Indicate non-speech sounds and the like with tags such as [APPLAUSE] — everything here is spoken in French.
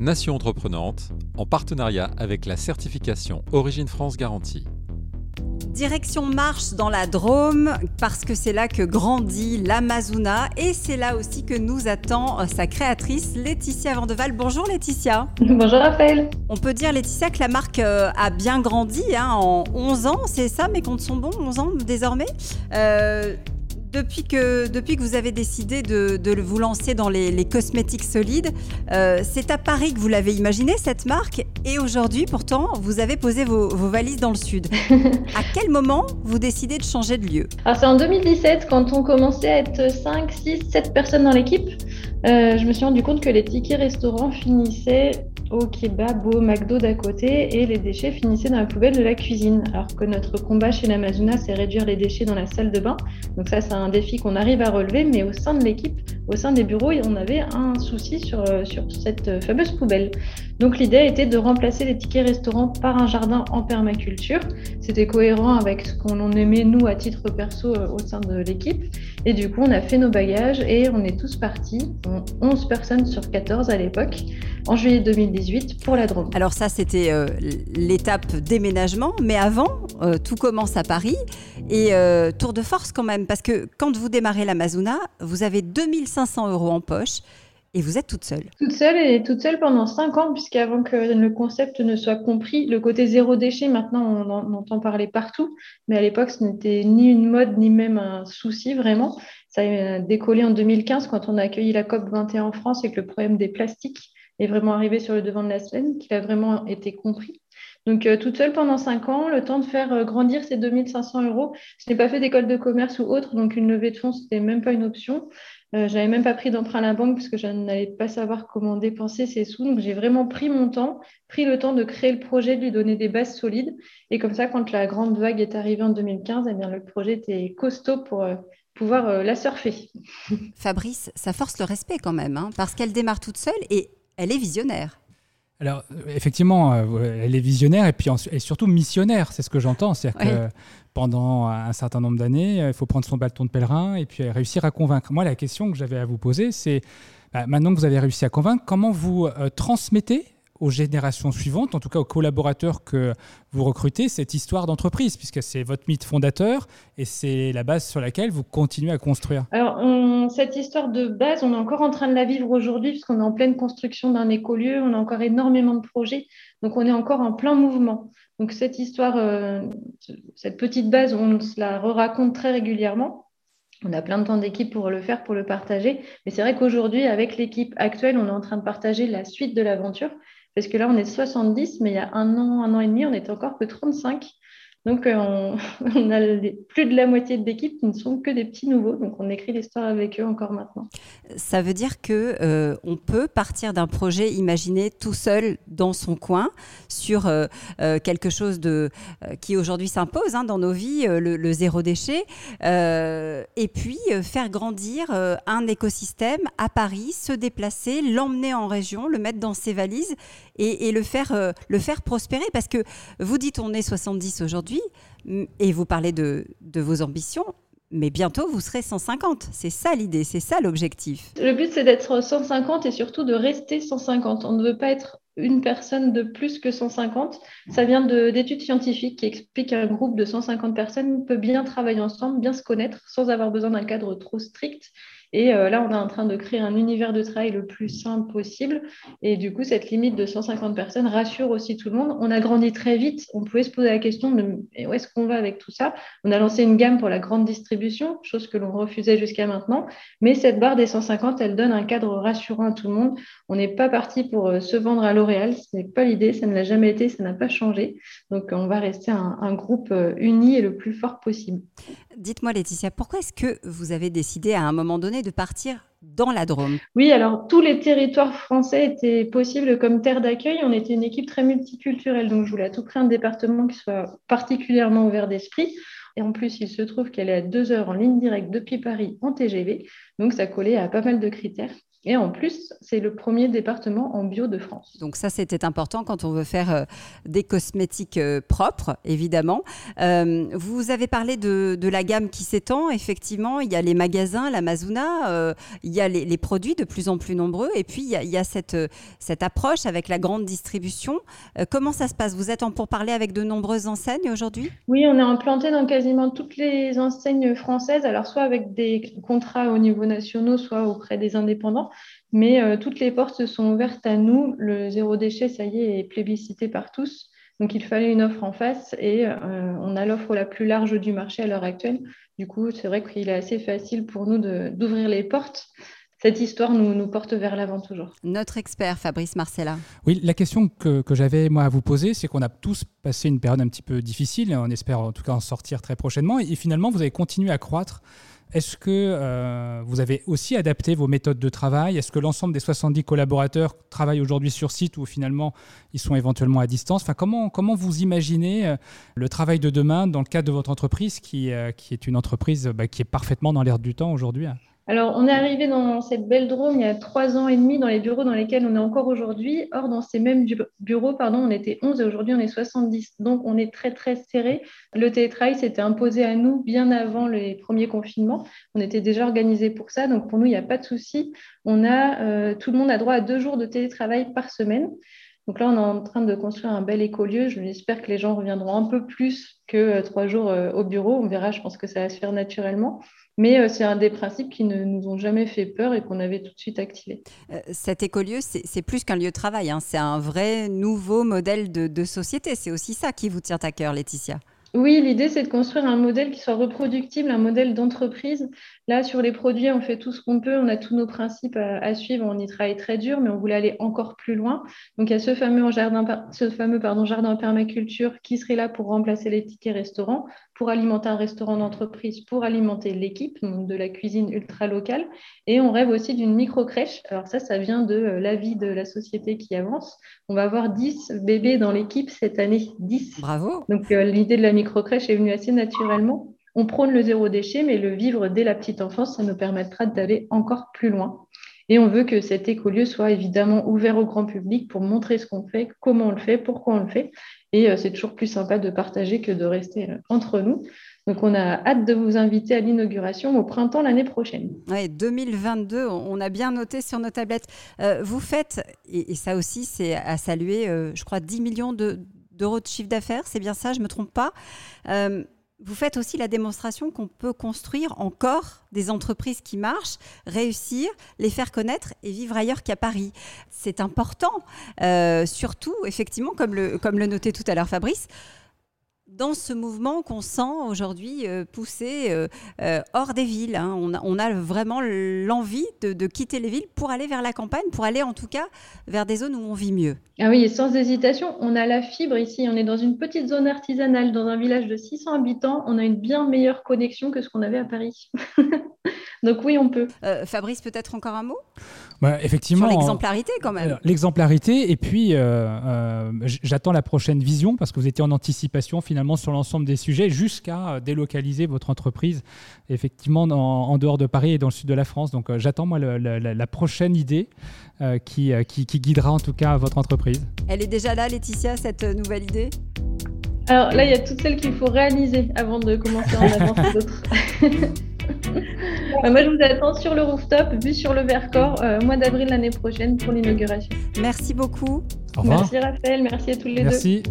Nation Entreprenante, en partenariat avec la certification Origine France Garantie. Direction marche dans la Drôme, parce que c'est là que grandit l'Amazona et c'est là aussi que nous attend euh, sa créatrice Laetitia Vandeval. Bonjour Laetitia. Bonjour Raphaël. On peut dire Laetitia que la marque euh, a bien grandi hein, en 11 ans, c'est ça Mes comptes sont bons, 11 ans désormais? Euh, depuis que, depuis que vous avez décidé de, vous lancer dans les, cosmétiques solides, euh, c'est à Paris que vous l'avez imaginé, cette marque. Et aujourd'hui, pourtant, vous avez posé vos, valises dans le sud. [LAUGHS] à quel moment vous décidez de changer de lieu? Alors, c'est en 2017, quand on commençait à être 5, 6, 7 personnes dans l'équipe. Euh, je me suis rendu compte que les tickets restaurants finissaient au kebab, au McDo d'à côté et les déchets finissaient dans la poubelle de la cuisine. Alors que notre combat chez l'Amazona, c'est réduire les déchets dans la salle de bain. Donc ça, c'est un défi qu'on arrive à relever, mais au sein de l'équipe, au sein des bureaux, on avait un souci sur, euh, cette fameuse poubelle. Donc l'idée était de remplacer les tickets restaurants par un jardin en permaculture. C'était cohérent avec ce qu'on aimait nous à titre perso euh, au sein de l'équipe. Et du coup, on a fait nos bagages et on est tous partis, 11 personnes sur 14 à l'époque, en juillet 2018 pour la Drôme. Alors ça, c'était euh, l'étape déménagement, mais avant, euh, tout commence à Paris et tour de force quand même, parce que quand vous démarrez l'Amazona, vous avez 2500 euros en poche et vous êtes toute seule Toute seule et toute seule pendant cinq ans, puisqu'avant que le concept ne soit compris, le côté zéro déchet, maintenant on, en, entend parler partout, mais à l'époque ce n'était ni une mode ni même un souci vraiment. Ça a décollé en 2015 quand on a accueilli la COP 21 en France et que le problème des plastiques est vraiment arrivé sur le devant de la scène, qu'il a vraiment été compris. Donc, euh, toute seule pendant cinq ans, le temps de faire euh, grandir ces 2500 euros. Je n'ai pas fait d'école de commerce ou autre, donc une levée de fonds, ce n'était même pas une option. Euh, j'avais même pas pris d'emprunt à la banque parce que je n'allais pas savoir comment dépenser ces sous. Donc, j'ai vraiment pris mon temps, pris le temps de créer le projet, de lui donner des bases solides. Et comme ça, quand la grande vague est arrivée en 2015, eh bien, le projet était costaud pour euh, pouvoir euh, la surfer. Fabrice, ça force le respect quand même, hein, parce qu'elle démarre toute seule et elle est visionnaire. Alors, effectivement, elle est visionnaire et puis et surtout missionnaire, c'est ce que j'entends. C'est-à-dire que pendant un certain nombre d'années. Il faut prendre son bâton de pèlerin et puis réussir à convaincre. Moi, la question que j'avais à vous poser, c'est bah, maintenant que vous avez réussi à convaincre, comment vous euh, transmettez aux générations suivantes, en tout cas aux collaborateurs que vous recrutez, cette histoire d'entreprise, puisque c'est votre mythe fondateur et c'est la base sur laquelle vous continuez à construire Alors, cette histoire de base, on est encore en train de la vivre aujourd'hui, puisqu'on est en pleine construction d'un écolieu, on a encore énormément de projets, donc on est encore en plein mouvement. Donc cette histoire, euh, cette petite base, on se la re-raconte très régulièrement. On a plein de temps d'équipe pour le faire, pour le partager. Mais c'est vrai qu'aujourd'hui, avec l'équipe actuelle, on est en train de partager la suite de l'aventure. Parce que là, on est 70, mais il y a un an, un an et demi, on n'était encore que 35. Donc, euh, on, [LAUGHS] a plus de la moitié de l'équipe qui ne sont que des petits nouveaux. Donc, on écrit l'histoire avec eux encore maintenant. Ça veut dire que euh, on peut partir d'un projet imaginé tout seul dans son coin sur euh, quelque chose de qui aujourd'hui s'impose hein, dans nos vies, le, zéro déchet, et puis faire grandir un écosystème à Paris, se déplacer, l'emmener en région, le mettre dans ses valises et, et le faire le faire prospérer. Parce que vous dites on est 70 aujourd'hui et vous parlez de, vos ambitions, mais bientôt vous serez 150. C'est ça l'idée, c'est ça l'objectif. Le but, c'est d'être 150 et surtout de rester 150. On ne veut pas être une personne de plus que 150. Ça vient d'études scientifiques qui expliquent qu'un groupe de 150 personnes peut bien travailler ensemble, bien se connaître, sans avoir besoin d'un cadre trop strict et euh, là, on est en train de créer un univers de travail le plus simple possible. Et du coup, cette limite de 150 personnes rassure aussi tout le monde. On a grandi très vite. On pouvait se poser la question de où est-ce qu'on va avec tout ça? On a lancé une gamme pour la grande distribution, chose que l'on refusait jusqu'à maintenant. Mais cette barre des 150, elle donne un cadre rassurant à tout le monde. On n'est pas parti pour euh, se vendre à L'Oréal. Ce n'est pas l'idée. Ça ne l'a jamais été. Ça n'a pas changé. Donc, on va rester un, un groupe euh, uni et le plus fort possible. Dites-moi, Laetitia, pourquoi est-ce que vous avez décidé à un moment donné de partir dans la Drôme? Oui, alors tous les territoires français étaient possibles comme terre d'accueil. On était une équipe très multiculturelle, donc je voulais à tout prix un département qui soit particulièrement ouvert d'esprit. Et en plus, il se trouve qu'elle est à deux heures en ligne directe depuis Paris en TGV, donc ça collait à pas mal de critères. Et en plus, c'est le premier département en bio de France. Donc ça, c'était important quand on veut faire euh, des cosmétiques euh, propres, évidemment. Euh, vous avez parlé de, la gamme qui s'étend. Effectivement, il y a les magasins, l'Amazona, il y a les, produits de plus en plus nombreux. Et puis, il y a, cette, cette approche avec la grande distribution. comment ça se passe? Vous êtes en pourparlers avec de nombreuses enseignes aujourd'hui? Oui, on est implanté dans quasiment toutes les enseignes françaises. Alors, soit avec des contrats au niveau national, soit auprès des indépendants. Mais euh, toutes les portes se sont ouvertes à nous. Le zéro déchet, ça y est, est plébiscité par tous. Donc il fallait une offre en face et euh, on a l'offre la plus large du marché à l'heure actuelle. Du coup, c'est vrai qu'il est assez facile pour nous d'ouvrir les portes. Cette histoire nous, nous porte vers l'avant toujours. Notre expert, Fabrice Marcella. Oui, la question que, que j'avais moi à vous poser, c'est qu'on a tous passé une période un petit peu difficile, on espère en tout cas en sortir très prochainement, et finalement vous avez continué à croître est-ce que euh, vous avez aussi adapté vos méthodes de travail? Est-ce que l'ensemble des 70 collaborateurs travaillent aujourd'hui sur site ou finalement ils sont éventuellement à distance? Comment, vous imaginez euh, le travail de demain dans le cadre de votre entreprise qui, euh, est une entreprise bah, qui est parfaitement dans l'air du temps aujourd'hui alors, on est arrivé dans cette belle drôme il y a trois ans et demi dans les bureaux dans lesquels on est encore aujourd'hui. Or, dans ces mêmes bureaux, pardon, on était 11 et aujourd'hui on est 70. Donc, on est très, très serré. Le télétravail s'était imposé à nous bien avant les premiers confinements. On était déjà organisé pour ça. Donc, pour nous, il n'y a pas de souci. On a, euh, tout le monde a droit à deux jours de télétravail par semaine. Donc là, on est en train de construire un bel écolieu. J'espère que les gens reviendront un peu plus que euh, trois jours euh, au bureau. On verra, je pense que ça va se faire naturellement. Mais euh, c'est un des principes qui ne nous ont jamais fait peur et qu'on avait tout de suite activé. cet écolieu, c'est plus qu'un lieu de travail. Hein. C'est un vrai nouveau modèle de société. C'est aussi ça qui vous tient à cœur, Laetitia. Oui, l'idée, c'est de construire un modèle qui soit reproductible, un modèle d'entreprise. Là, sur les produits, on fait tout ce qu'on peut, on a tous nos principes à, suivre, on y travaille très dur, mais on voulait aller encore plus loin. Donc, il y a ce fameux jardin, ce fameux, pardon, jardin permaculture qui serait là pour remplacer les tickets restaurants, pour alimenter un restaurant d'entreprise, pour alimenter l'équipe, donc de la cuisine ultra locale. Et on rêve aussi d'une micro-crèche. Alors ça, ça vient de euh, l'avis de la société qui avance. On va avoir 10 bébés dans l'équipe cette année. 10. Bravo. Donc euh, l'idée de la micro-crèche est venue assez naturellement. On prône le zéro déchet, mais le vivre dès la petite enfance, ça nous permettra d'aller encore plus loin. Et on veut que cet écolieu soit évidemment ouvert au grand public pour montrer ce qu'on fait, comment on le fait, pourquoi on le fait. Et euh, c'est toujours plus sympa de partager que de rester entre nous. Donc, on a hâte de vous inviter à l'inauguration au printemps l'année prochaine. Oui, 2022, on a bien noté sur nos tablettes. Euh, vous faites, et, ça aussi, c'est à saluer, euh, je crois, 10 millions d'euros de, chiffre d'affaires, c'est bien ça, je ne me trompe pas? Euh, vous faites aussi la démonstration qu'on peut construire encore des entreprises qui marchent, réussir, les faire connaître et vivre ailleurs qu'à Paris. C'est important, surtout, effectivement, comme le, comme le notait tout à l'heure Fabrice, dans ce mouvement qu'on sent aujourd'hui euh, poussé euh, euh, hors des villes. Hein. On, a, vraiment l'envie de, quitter les villes pour aller vers la campagne, pour aller en tout cas vers des zones où on vit mieux. Ah oui, sans hésitation, on a la fibre ici. On est dans une petite zone artisanale, dans un village de 600 habitants. On a une bien meilleure connexion que ce qu'on avait à Paris. [LAUGHS] Donc oui, on peut. Fabrice, peut-être encore un mot? Bah, effectivement. Sur l'exemplarité quand même. L'exemplarité, et puis euh, j'attends la prochaine vision parce que vous étiez en anticipation finalement sur l'ensemble des sujets jusqu'à délocaliser votre entreprise effectivement en, dehors de Paris et dans le sud de la France. Donc j'attends moi la prochaine idée qui, qui, qui, guidera en tout cas votre entreprise. Elle est déjà là, Laetitia, cette nouvelle idée? Alors là, il y a toutes celles qu'il faut réaliser avant de commencer à en avancer d'autres. [LAUGHS] Bah, moi, je vous attends sur le rooftop, vu sur le Vercors, euh, mois d'avril l'année prochaine pour l'inauguration. Merci beaucoup. Au revoir. Merci Raphaël, merci à tous les deux. Merci.